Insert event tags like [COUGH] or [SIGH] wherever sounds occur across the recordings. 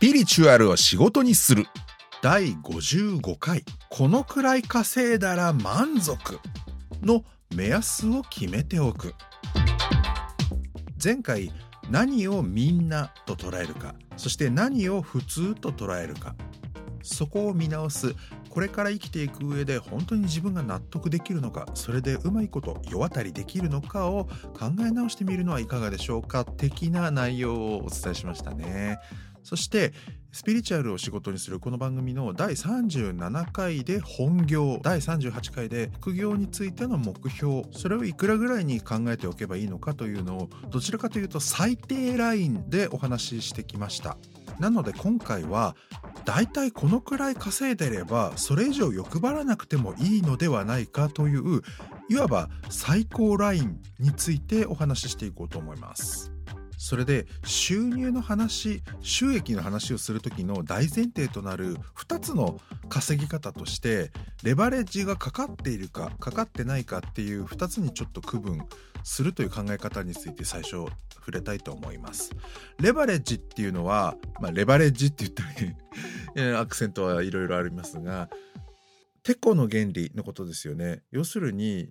ピリチュアルを仕事にする。第55回。このくらい稼いだら満足。の目安を決めておく。前回何をみんなと捉えるか。そして何を普通と捉えるか。そこを見直す。これから生きていく上で本当に自分が納得できるのか。それでうまいこと世渡りできるのかを考え直してみるのはいかがでしょうか。的な内容をお伝えしましたね。そしてスピリチュアルを仕事にするこの番組の第37回で本業第38回で副業についての目標それをいくらぐらいに考えておけばいいのかというのをどちらかというと最低ラインでお話ししてきました。なので今回はだいたいこのくらい稼いでればそれ以上欲張らなくてもいいのではないかといういわば最高ラインについてお話ししていこうと思います。それで収入の話収益の話をする時の大前提となる2つの稼ぎ方としてレバレッジがかかっているかかかってないかっていう2つにちょっと区分するという考え方について最初触れたいと思います。レバレッジっていうのは、まあ、レバレッジって言ったらアクセントはいろいろありますがテコの原理のことですよね。要するに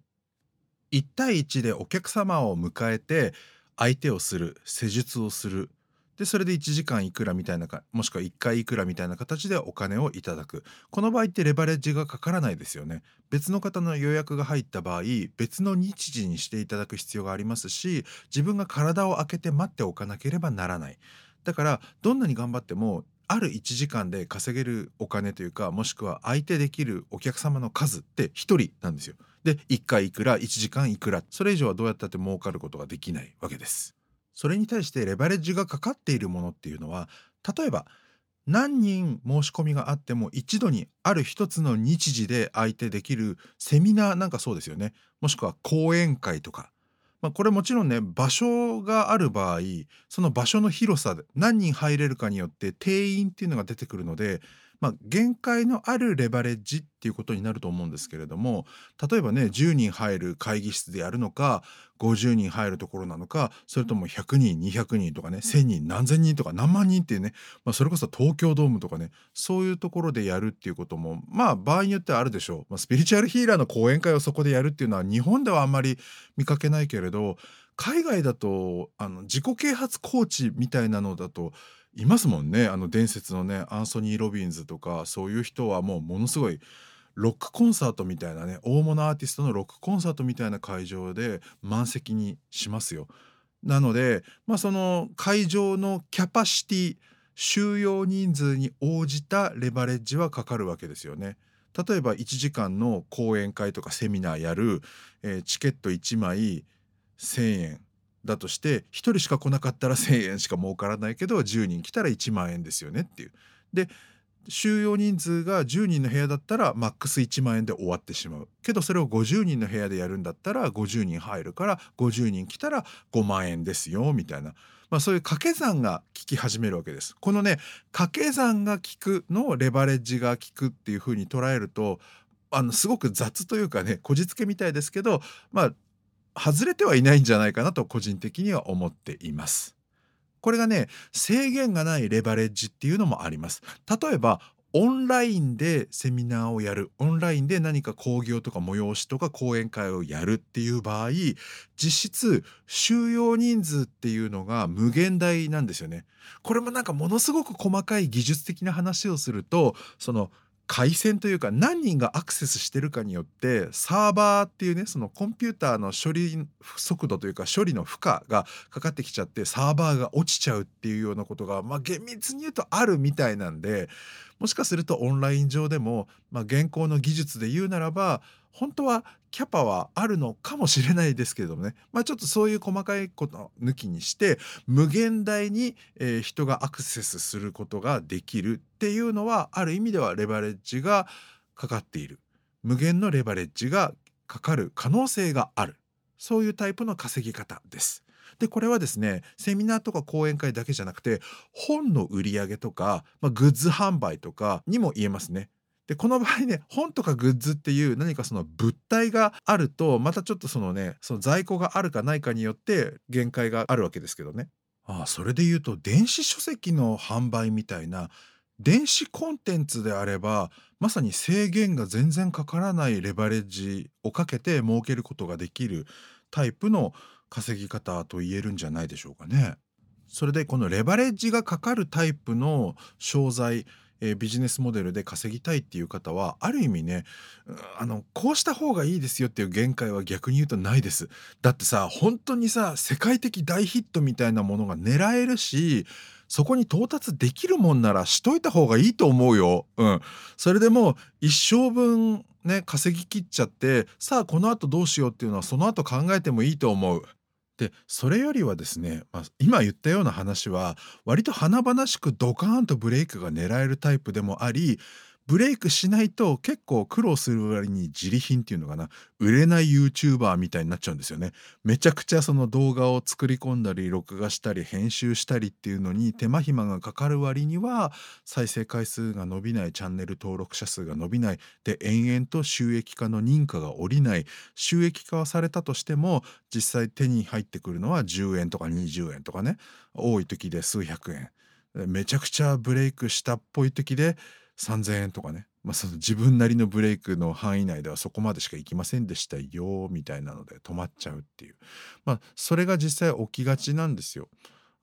1対1でお客様を迎えて相手をする施術をする。でそれで1時間いくらみたいなかもしくは1回いくらみたいな形でお金をいただく。この場合ってレバレッジがかからないですよね。別の方の予約が入った場合別の日時にしていただく必要がありますし自分が体を空けて待っておかなければならない。だからどんなに頑張ってもある1時間で稼げるお金というかもしくは相手できるお客様の数って1人なんですよ。で1回いくら1時間いくらそれ以上はどうやったって儲かることができないわけです。それに対してレバレッジがかかっているものっていうのは例えば何人申し込みがあっても一度にある一つの日時で相手できるセミナーなんかそうですよねもしくは講演会とかまあ、これもちろんね場所がある場合その場所の広さで何人入れるかによって定員っていうのが出てくるのでまあ、限界のあるレバレッジっていうことになると思うんですけれども例えばね10人入る会議室でやるのか50人入るところなのかそれとも100人200人とかね1,000人何千人とか何万人っていうね、まあ、それこそ東京ドームとかねそういうところでやるっていうこともまあ場合によってはあるでしょう、まあ、スピリチュアルヒーラーの講演会をそこでやるっていうのは日本ではあんまり見かけないけれど海外だとあの自己啓発コーチみたいなのだといますもんねあの伝説のねアンソニー・ロビンズとかそういう人はもうものすごいロックコンサートみたいなね大物アーティストのロックコンサートみたいな会場で満席にしますよ。なので、まあ、その会場のキャパシティ収容人数に応じたレバレッジはかかるわけですよね。例えば1時間の講演会とかセミナーやる、えー、チケット1枚1,000円だとして1人しか来なかったら1,000円しか儲からないけど10人来たら1万円ですよねっていう。で収容人数が10人の部屋だったらマックス1万円で終わってしまうけどそれを50人の部屋でやるんだったら50人入るから50人来たら5万円ですよみたいな、まあ、そういう掛け算が効き始めるわけです。このね掛け算が効くのレバレッジが効くっていうふうに捉えるとあのすごく雑というかねこじつけみたいですけどまあ外れてはいないんじゃないかなと個人的には思っています。これがね制限がないレバレッジっていうのもあります。例えばオンラインでセミナーをやるオンラインで何か講義とか催しとか講演会をやるっていう場合実質収容人数っていうのが無限大なんですよね。これもなんかものすごく細かい技術的な話をするとその回線というか何人がアクセスしてるかによってサーバーっていうねそのコンピューターの処理速度というか処理の負荷がかかってきちゃってサーバーが落ちちゃうっていうようなことがまあ厳密に言うとあるみたいなんでもしかするとオンライン上でも、まあ、現行の技術で言うならば本当はキャパはあるのかもしれないですけれどもね、まあ、ちょっとそういう細かいこと抜きにして無限大に、え、人がアクセスすることができるっていうのはある意味ではレバレッジがかかっている無限のレバレッジがかかる可能性があるそういうタイプの稼ぎ方です。でこれはですねセミナーとか講演会だけじゃなくて本の売り上げとか、まあ、グッズ販売とかにも言えますね。でこの場合ね本とかグッズっていう何かその物体があるとまたちょっとそのねその在庫があるかないかによって限界があるわけですけどね。ああそれで言うと電子書籍の販売みたいな電子コンテンツであればまさに制限が全然かからないレバレッジをかけて儲けることができるタイプの稼ぎ方と言えるんじゃないでしょうかね。それでこのレバレッジがかかるタイプの商材えー、ビジネスモデルで稼ぎたいっていう方はある意味ねあのこうした方がいいですよっていう限界は逆に言うとないですだってさ本当にさ世界的大ヒットみたいなものが狙えるしそこに到達できるもんならしといた方がいいと思うよ。うん。それでも一生分ね稼ぎきっちゃってさあこの後どうしようっていうのはその後考えてもいいと思う。でそれよりはですね、まあ、今言ったような話は割と華々しくドカーンとブレイクが狙えるタイプでもありブレイクしないと結構苦労する割に自利品っていうのかな。売れない YouTuber みたいになっちゃうんですよね。めちゃくちゃその動画を作り込んだり録画したり編集したりっていうのに手間暇がかかる割には再生回数が伸びないチャンネル登録者数が伸びない。で延々と収益化の認可が下りない。収益化はされたとしても実際手に入ってくるのは10円とか20円とかね。多い時で数百円。めちゃくちゃブレイクしたっぽい時で3,000円とかね、まあ、その自分なりのブレイクの範囲内ではそこまでしか行きませんでしたよみたいなので止まっちゃうっていうまあそれが実際起きがちなんですよ。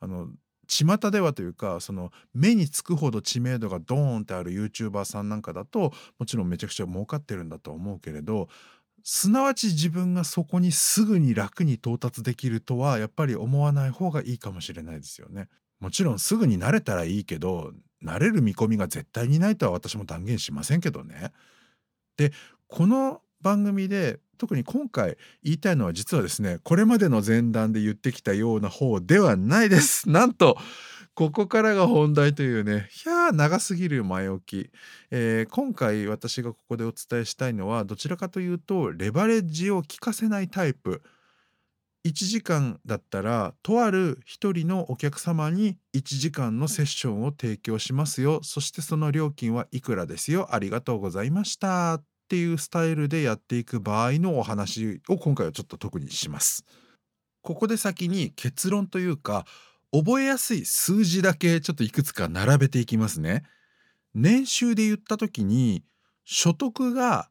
あの巷ではというかその目につくほど知名度がドーンってある YouTuber さんなんかだともちろんめちゃくちゃ儲かってるんだと思うけれどすなわち自分がそこにすぐに楽に到達できるとはやっぱり思わない方がいいかもしれないですよね。もちろんすぐに慣れたらいいけど慣れる見込みが絶対にないとは私も断言しませんけどね。でこの番組で特に今回言いたいのは実はですねこれまでの前段で言ってきたような方ではないです。[LAUGHS] なんとここからが本題というね、ひゃー長すぎる前置き、えー、今回私がここでお伝えしたいのはどちらかというとレバレッジを効かせないタイプ1時間だったらとある1人のお客様に1時間のセッションを提供しますよそしてその料金はいくらですよありがとうございましたっていうスタイルでやっていく場合のお話を今回はちょっと特にします。ここで先に結論というか覚えやすい数字だけちょっといくつか並べていきますね。年収で言った時に所得が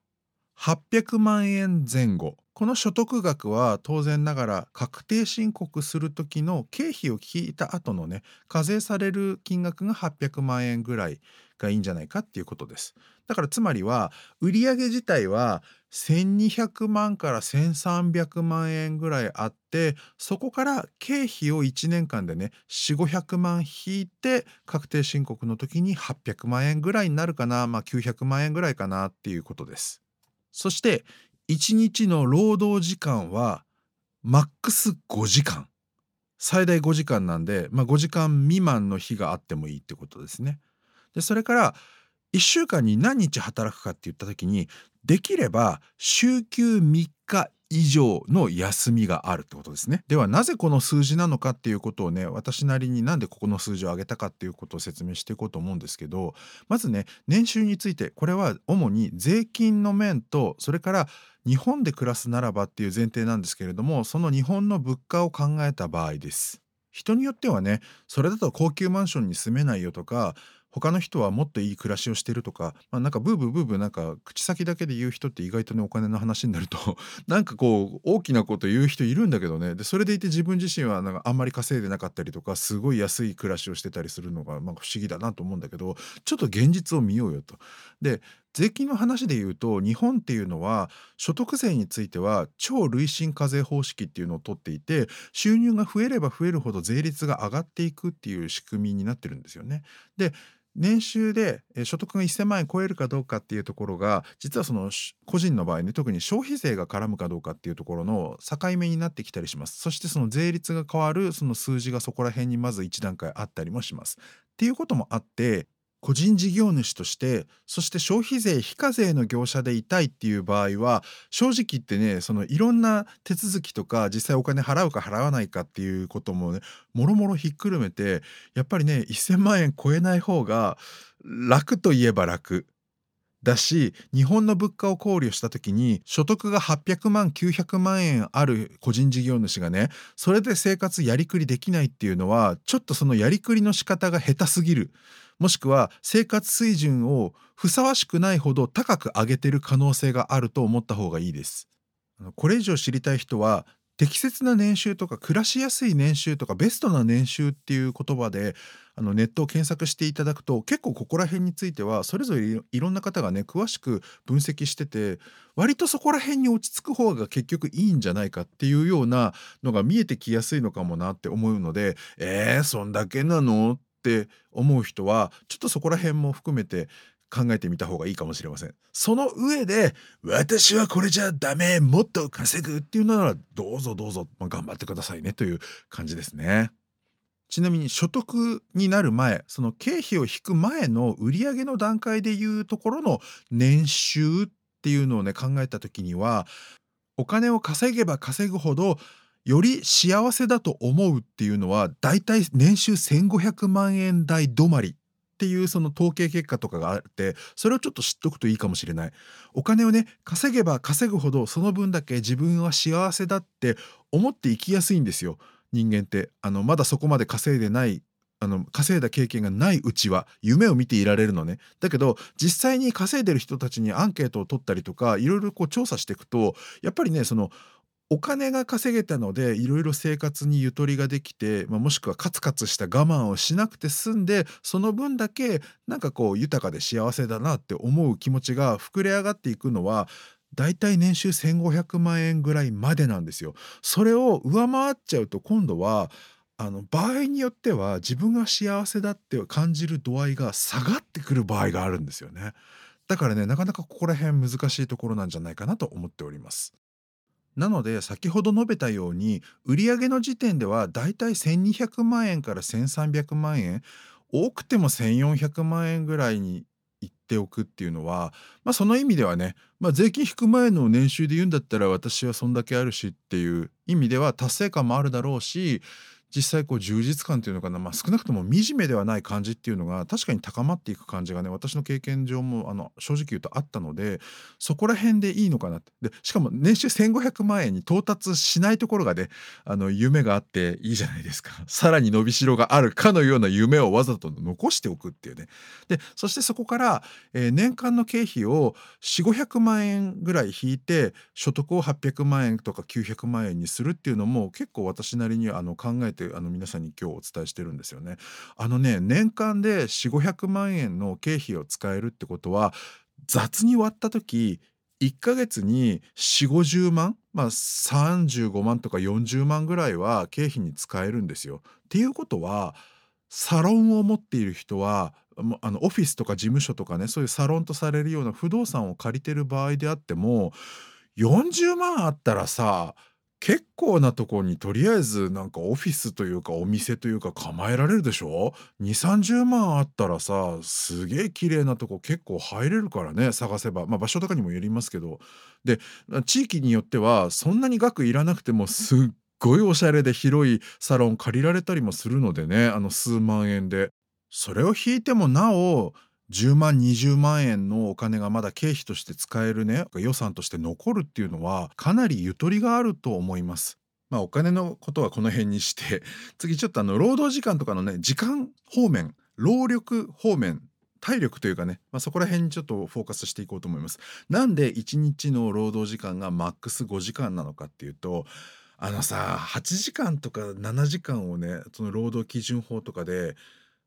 800万円前後この所得額は当然ながら確定申告する時の経費を聞いた後のね課税される金額が800万円ぐらいがいいんじゃないかっていうことです。だからつまりは売上自体は1200万から1300万円ぐらいあってそこから経費を1年間でね4500万引いて確定申告の時に800万円ぐらいになるかなまあ900万円ぐらいかなっていうことです。そして1日の労働時間はマックス5時間最大5時間なんで、まあ、5時間未満の日があってもいいってことですね。でそれから1週間に何日働くかって言った時にできれば週休3日以上の休みがあるってことですね。ではなぜこの数字なのかっていうことをね私なりになんでここの数字を上げたかっていうことを説明していこうと思うんですけどまずね年収についてこれは主に税金の面とそれから日本で暮らすならばっていう前提なんですけれどもその日本の物価を考えた場合です。人によってはねそれだと高級マンションに住めないよとか他の人はもっといい暮らしをしてるとか、まあ、なんかブーブーブーブーなんか口先だけで言う人って意外とねお金の話になると [LAUGHS] なんかこう大きなこと言う人いるんだけどねでそれでいて自分自身はなんかあんまり稼いでなかったりとかすごい安い暮らしをしてたりするのがなんか不思議だなと思うんだけどちょっと現実を見ようよと。で税金の話で言うと日本っていうのは所得税については超累進課税方式っていうのを取っていて収入が増えれば増えるほど税率が上がっていくっていう仕組みになってるんですよね。で年収で所得が1000万円超えるかどうかっていうところが実はその個人の場合ね特に消費税が絡むかどうかっていうところの境目になってきたりしますそしてその税率が変わるその数字がそこら辺にまず1段階あったりもしますっていうこともあって個人事業主としてそして消費税非課税の業者でいたいっていう場合は正直言ってねそのいろんな手続きとか実際お金払うか払わないかっていうこともねもろもろひっくるめてやっぱりね1,000万円超えない方が楽といえば楽だし日本の物価を考慮した時に所得が800万900万円ある個人事業主がねそれで生活やりくりできないっていうのはちょっとそのやりくりの仕方が下手すぎる。もしくは生活水準をふさわしくないほど高く上げてる可能性があると思った方がいいです。これ以上知りたい人は適切な年収とか暮らしやすい年収とかベストな年収っていう言葉であのネットを検索していただくと結構ここら辺についてはそれぞれいろんな方がね詳しく分析してて割とそこら辺に落ち着く方が結局いいんじゃないかっていうようなのが見えてきやすいのかもなって思うのでえー、そんだけなの？っって思う人はちょっとそこら辺も含めて考えてみた方がいいかもしれません。その上で私はこれじゃダメもっと稼ぐっていうのならどうぞどうぞ、まあ、頑張ってくださいねという感じですね。ちなみに所得になる前その経費を引く前の売上の段階でいうところの年収っていうのをね考えた時にはお金を稼げば稼ぐほどより幸せだと思うっていうのはだいたい年収1500万円台止まりっていうその統計結果とかがあってそれをちょっと知っておくといいかもしれない。お金をね稼げば稼ぐほどその分だけ自分は幸せだって思って生きやすいんですよ。人間って。あのまだそこまで稼いでないあの稼いだ経験がないうちは夢を見ていられるのね。だけど実際に稼いでる人たちにアンケートを取ったりとかいろいろこう調査していくとやっぱりねそのお金が稼げたのでいろいろ生活にゆとりができて、まあ、もしくはカツカツした我慢をしなくて済んでその分だけなんかこう豊かで幸せだなって思う気持ちが膨れ上がっていくのはだいたい年収1,500万円ぐらいまでなんですよ。それを上回っちゃうと今度はあの場合によっては自分が幸せだって感じる度合いが下がってくる場合があるんですよね。だからねなかなかここら辺難しいところなんじゃないかなと思っております。なので先ほど述べたように売上の時点ではだいたい1200万円から1300万円多くても1400万円ぐらいに言っておくっていうのは、まあ、その意味ではね、まあ、税金引く前の年収で言うんだったら私はそんだけあるしっていう意味では達成感もあるだろうし実際こう充実感っていうのかな、まあ、少なくとも惨めではない感じっていうのが確かに高まっていく感じがね私の経験上もあの正直言うとあったのでそこら辺でいいのかなって。でしかも年収1500万円に到達しないところがねあの夢があっていいじゃないですか。[LAUGHS] さらに伸びしろがあるかのような夢をわざと残しておくっていうね。でそしてそこから、えー、年間の経費を4500万円ぐらい引いて所得を800万円とか900万円にするっていうのも結構私なりにあの考えててあの皆さんに今日お伝えしてるんですよね。あのね年間で4500万円の経費を使えるってことは雑に割った時1ヶ月に4 5 0万まあ35万とか40万ぐらいは経費に使えるんですよ。っていうことはサロンを持っている人はあのオフィスとか事務所とかねそういうサロンとされるような不動産を借りてる場合であっても40万あったらさ結構なとこにとりあえずなんかオフィスというかお店というか構えられるでしょ ?230 万あったらさすげえ綺麗なとこ結構入れるからね探せば。まあ場所とかにもよりますけど。で地域によってはそんなに額いらなくてもすっごいおしゃれで広いサロン借りられたりもするのでねあの数万円で。それを引いてもなお10万20万円のお金がまだ経費として使えるね予算として残るっていうのはかなりゆとりがあると思います。まあお金のことはこの辺にして [LAUGHS] 次ちょっとあの労働時間とかのね時間方面労力方面体力というかね、まあ、そこら辺にちょっとフォーカスしていこうと思います。なんで1日の労働時間がマックス5時間なのかっていうとあのさ8時間とか7時間をねその労働基準法とかで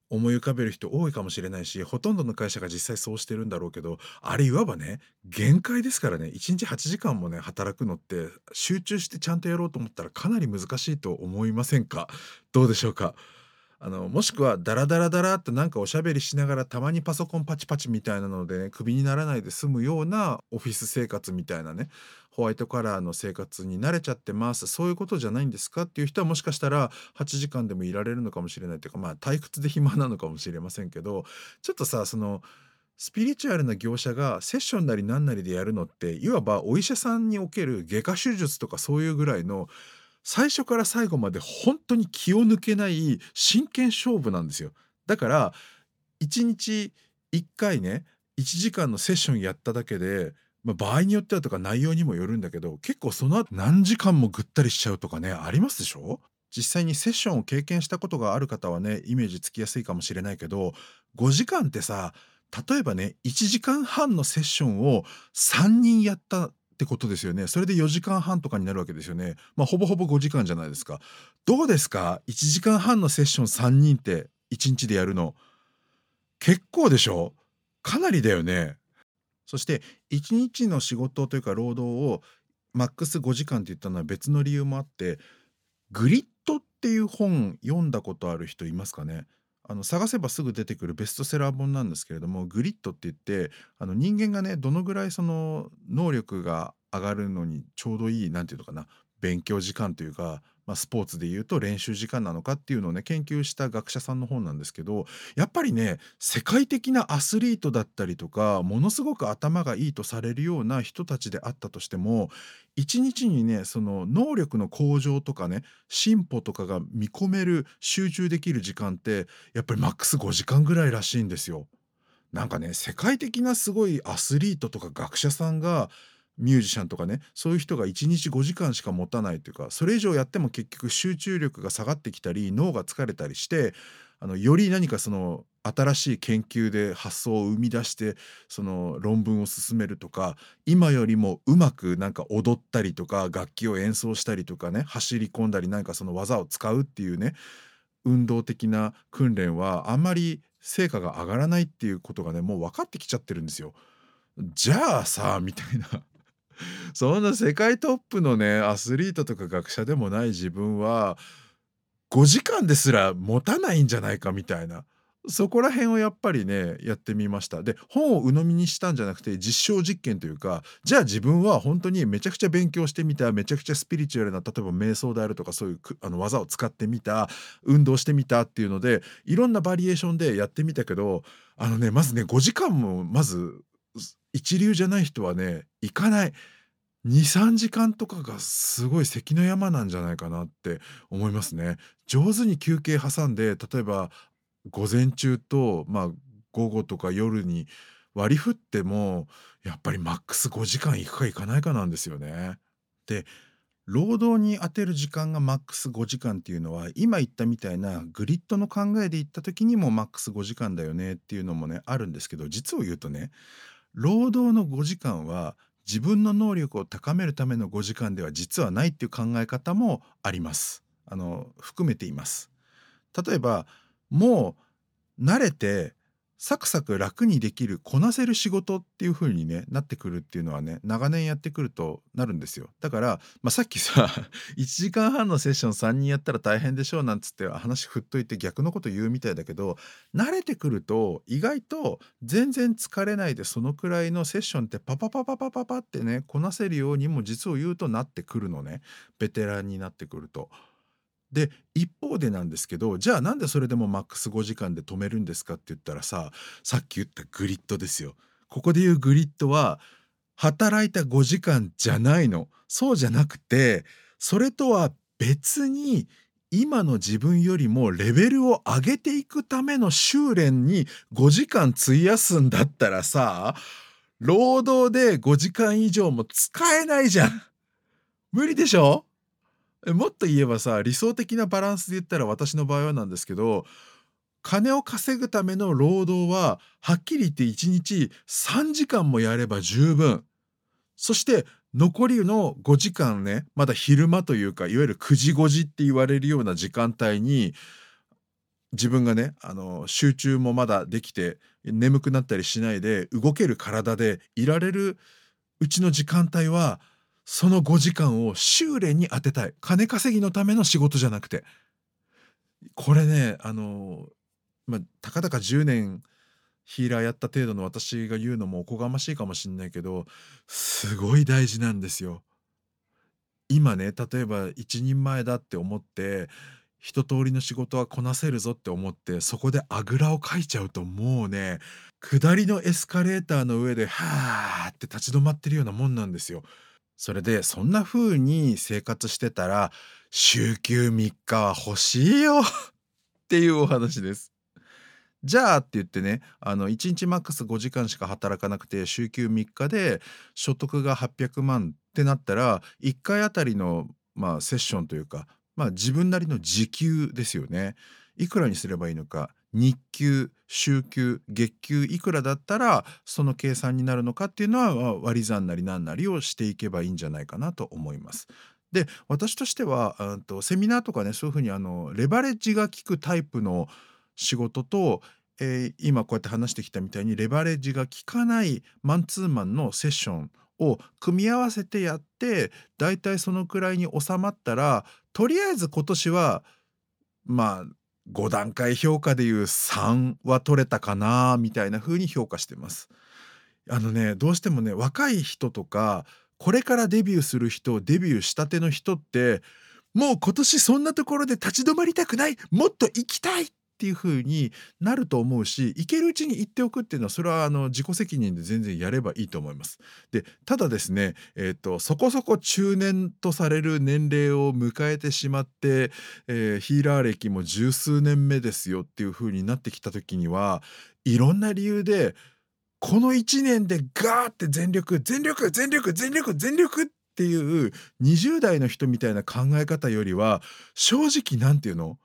思い浮かべる人多いかもしれないしほとんどの会社が実際そうしてるんだろうけどあれいわばね限界ですからね。1日8時間もね働くのって集中してちゃんとやろうと思ったらかなり難しいと思いませんか？どうでしょうか？あのもしくはダラダラダラってなんかおしゃべりしながらたまにパソコンパチパチみたいなのでねクビにならないで済むようなオフィス生活みたいなねホワイトカラーの生活に慣れちゃってます。そういうことじゃないんですかっていう人はもしかしたら8時間でもいられるのかもしれないというかまあ退屈で暇なのかもしれませんけどちょっとさそのスピリチュアルな業者がセッションなり何なりでやるのっていわばお医者さんにおける外科手術とかそういうぐらいの最初から最後まで本当に気を抜けない真剣勝負なんですよ。だから1日1回ね1時間のセッションやっただけで、まあ、場合によってはとか内容にもよるんだけど結構その後何時間もぐったりしちゃうとかねありますでしょ？実際にセッションを経験したことがある方はねイメージつきやすいかもしれないけど5時間ってさ例えばね1時間半のセッションを3人やったってことですよね。それで4時間半とかになるわけですよね。まあほぼほぼ5時間じゃないですか。どうですか？1時間半のセッション3人って1日でやるの。結構でしょ？かなりだよね。そして1日の仕事というか労働をマックス5時間って言ったのは別の理由もあってグリッドっていう本読んだことある人いますかね？あの探せばすぐ出てくるベストセラー本なんですけれどもグリッドって言ってあの人間がねどのぐらいその能力が上がるのにちょうどいい何て言うのかな勉強時間というかまあ、スポーツでいうと練習時間なのかっていうのをね研究した学者さんの本なんですけどやっぱりね世界的なアスリートだったりとかものすごく頭がいいとされるような人たちであったとしても一日にねその能力の向上とかね進歩とかが見込める集中できる時間ってやっぱりマックス5時間ぐらいらしいんですよ。なんかね世界的なすごいアスリートとか学者さんがミュージシャンとかねそういう人が1日5時間しか持たないというかそれ以上やっても結局集中力が下がってきたり脳が疲れたりしてあのより何かその新しい研究で発想を生み出してその論文を進めるとか今よりもうまくなんか踊ったりとか楽器を演奏したりとかね走り込んだり何かその技を使うっていうね運動的な訓練はあんまり成果が上がらないっていうことがねもう分かってきちゃってるんですよ。じゃあさみたいな [LAUGHS] そんな世界トップのねアスリートとか学者でもない自分は5時間ですら持たないんじゃないかみたいな。そこら辺をやっぱりねやってみました。で本を鵜呑みにしたんじゃなくて実証実験というかじゃあ自分は本当にめちゃくちゃ勉強してみためちゃくちゃスピリチュアルな例えば瞑想であるとかそういうあの技を使ってみた運動してみたっていうのでいろんなバリエーションでやってみたけどあのねまずね5時間もまず一流じゃない人はね行かない23時間とかがすごい関の山なんじゃないかなって思いますね。上手に休憩挟んで例えば午前中と、まあ、午後とか夜に割り振ってもやっぱりマックス5時間いくかいかないかなんですよね。で労働に充てる時間がマックス5時間っていうのは今言ったみたいなグリッドの考えで言った時にもマックス5時間だよねっていうのもねあるんですけど実を言うとね労働の5時間は自分の能力を高めるための5時間では実はないっていう考え方もあります。あの含めています。例えばもう慣れてサクサク楽にできるこなせる仕事っていう風にねなってくるっていうのはね長年やってくるとなるんですよだから、まあ、さっきさ [LAUGHS] 1時間半のセッション3人やったら大変でしょうなんつって話振っといて逆のこと言うみたいだけど慣れてくると意外と全然疲れないでそのくらいのセッションってパパパパパパパってねこなせるようにも実を言うとなってくるのねベテランになってくると。で一方でなんですけどじゃあなんでそれでもマックス5時間で止めるんですかって言ったらささっき言ったグリッドですよ。ここで言うグリッドは働いた5時間じゃないの。そうじゃなくてそれとは別に今の自分よりもレベルを上げていくための修練に5時間費やすんだったらさ労働で5時間以上も使えないじゃん。無理でしょ？もっと言えばさ理想的なバランスで言ったら私の場合はなんですけど金を稼ぐための労働ははっきり言って1日3時間もやれば十分。そして残りの5時間ねまだ昼間というかいわゆる9時5時って言われるような時間帯に自分がねあの集中もまだできて眠くなったりしないで動ける体でいられるうちの時間帯はその5時間を修練に当てたい金稼ぎのための仕事じゃなくてこれねあのまあたかだか10年ヒーラーやった程度の私が言うのもおこがましいかもしんないけどすごい大事なんですよ。今ね例えば一人前だって思って一通りの仕事はこなせるぞって思ってそこであぐらをかいちゃうともうね下りのエスカレーターの上ではーって立ち止まってるようなもんなんですよ。それでそんな風に生活してたら週休3日は欲しいよっていうお話です。じゃあって言ってねあの1日マックス5時間しか働かなくて週休3日で所得が800万ってなったら1回あたりの、まあ、セッションというか、まあ、自分なりの時給ですよね。いくらにすればいいのか日給週給月給いくらだったらその計算になるのかっていうのは割り算なりなんなりをしていけばいいんじゃないかなと思います。で私としてはとセミナーとかねそういうふうにあのレバレッジが効くタイプの仕事と、えー、今こうやって話してきたみたいにレバレッジが効かないマンツーマンのセッションを組み合わせてやってだいたいそのくらいに収まったらとりあえず今年はまあ5段階評価でいう3は取れたかなみたいな風に評価してます。あのねどうしてもね若い人とかこれからデビューする人デビューしたての人ってもう今年そんなところで立ち止まりたくないもっと行きたいっっていう風になると思うし行けるうちに行っておくっていうのはそれはあの自己責任で全然やればいいと思います。でただですね、えーと、そこそこ中年とされる年齢を迎えてしまって、えー、ヒーラー歴も十数年目ですよっていう風になってきた時にはいろんな理由でこの1年でガーって全力全力全力全力全力っていう20代の人みたいな考え方よりは正直何て言うの？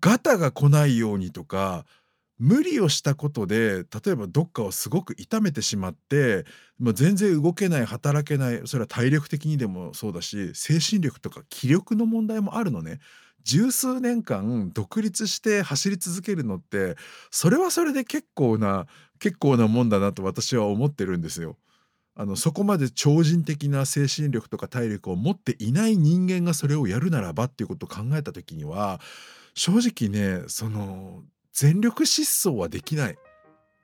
ガタが来ないようにとか無理をしたことで例えばどっかをすごく痛めてしまってもう全然動けない働けないそれは体力的にでもそうだし精神力とか気力の問題もあるのね。十数年間独立して走り続けるのってそれはそれで結構な結構なもんだなと私は思ってるんですよ。あのそこまで超人的な精神力とか体力を持っていない人間がそれをやるならばっていうことを考えた時には正直ねその全力疾走はできない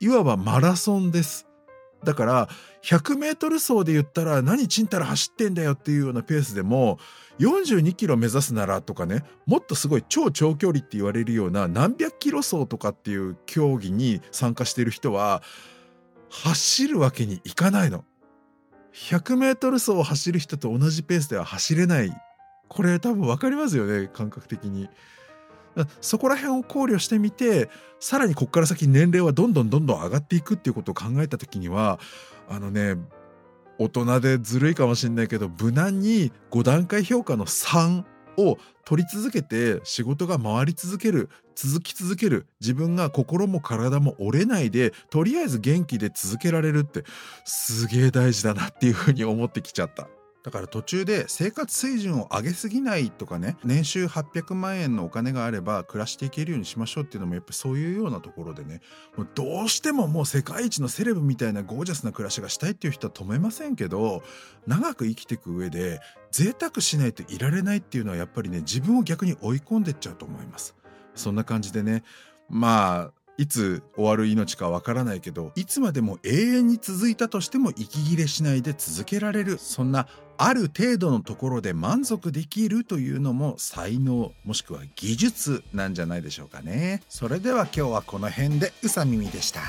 いわばマラソンですだから 100m 走で言ったら何ちんたら走ってんだよっていうようなペースでも42キロ目指すならとかねもっとすごい超長距離って言われるような何百キロ走とかっていう競技に参加している人は走るわけにいかないの。100m 走を走る人と同じペースでは走れないこれ多分分かりますよね感覚的に。そこら辺を考慮してみてさらにここから先年齢はどんどんどんどん上がっていくっていうことを考えた時にはあのね大人でずるいかもしんないけど無難に5段階評価の3を取り続けて仕事が回り続ける続き続ける自分が心も体も折れないでとりあえず元気で続けられるってすげえ大事だなっていうふうに思ってきちゃった。だから途中で生活水準を上げすぎないとかね年収800万円のお金があれば暮らしていけるようにしましょうっていうのもやっぱそういうようなところでねもうどうしてももう世界一のセレブみたいなゴージャスな暮らしがしたいっていう人は止めませんけど長く生きていく上で贅沢しないといられないっていうのはやっぱりね自分を逆に追い込んでっちゃうと思います。そんな感じでねまあいつ終わる命かわからないけどいつまでも永遠に続いたとしても息切れしないで続けられるそんなある程度のところで満足できるというのも才能もしくは技術なんじゃないでしょうかねそれでは今日はこの辺でうさみみでした。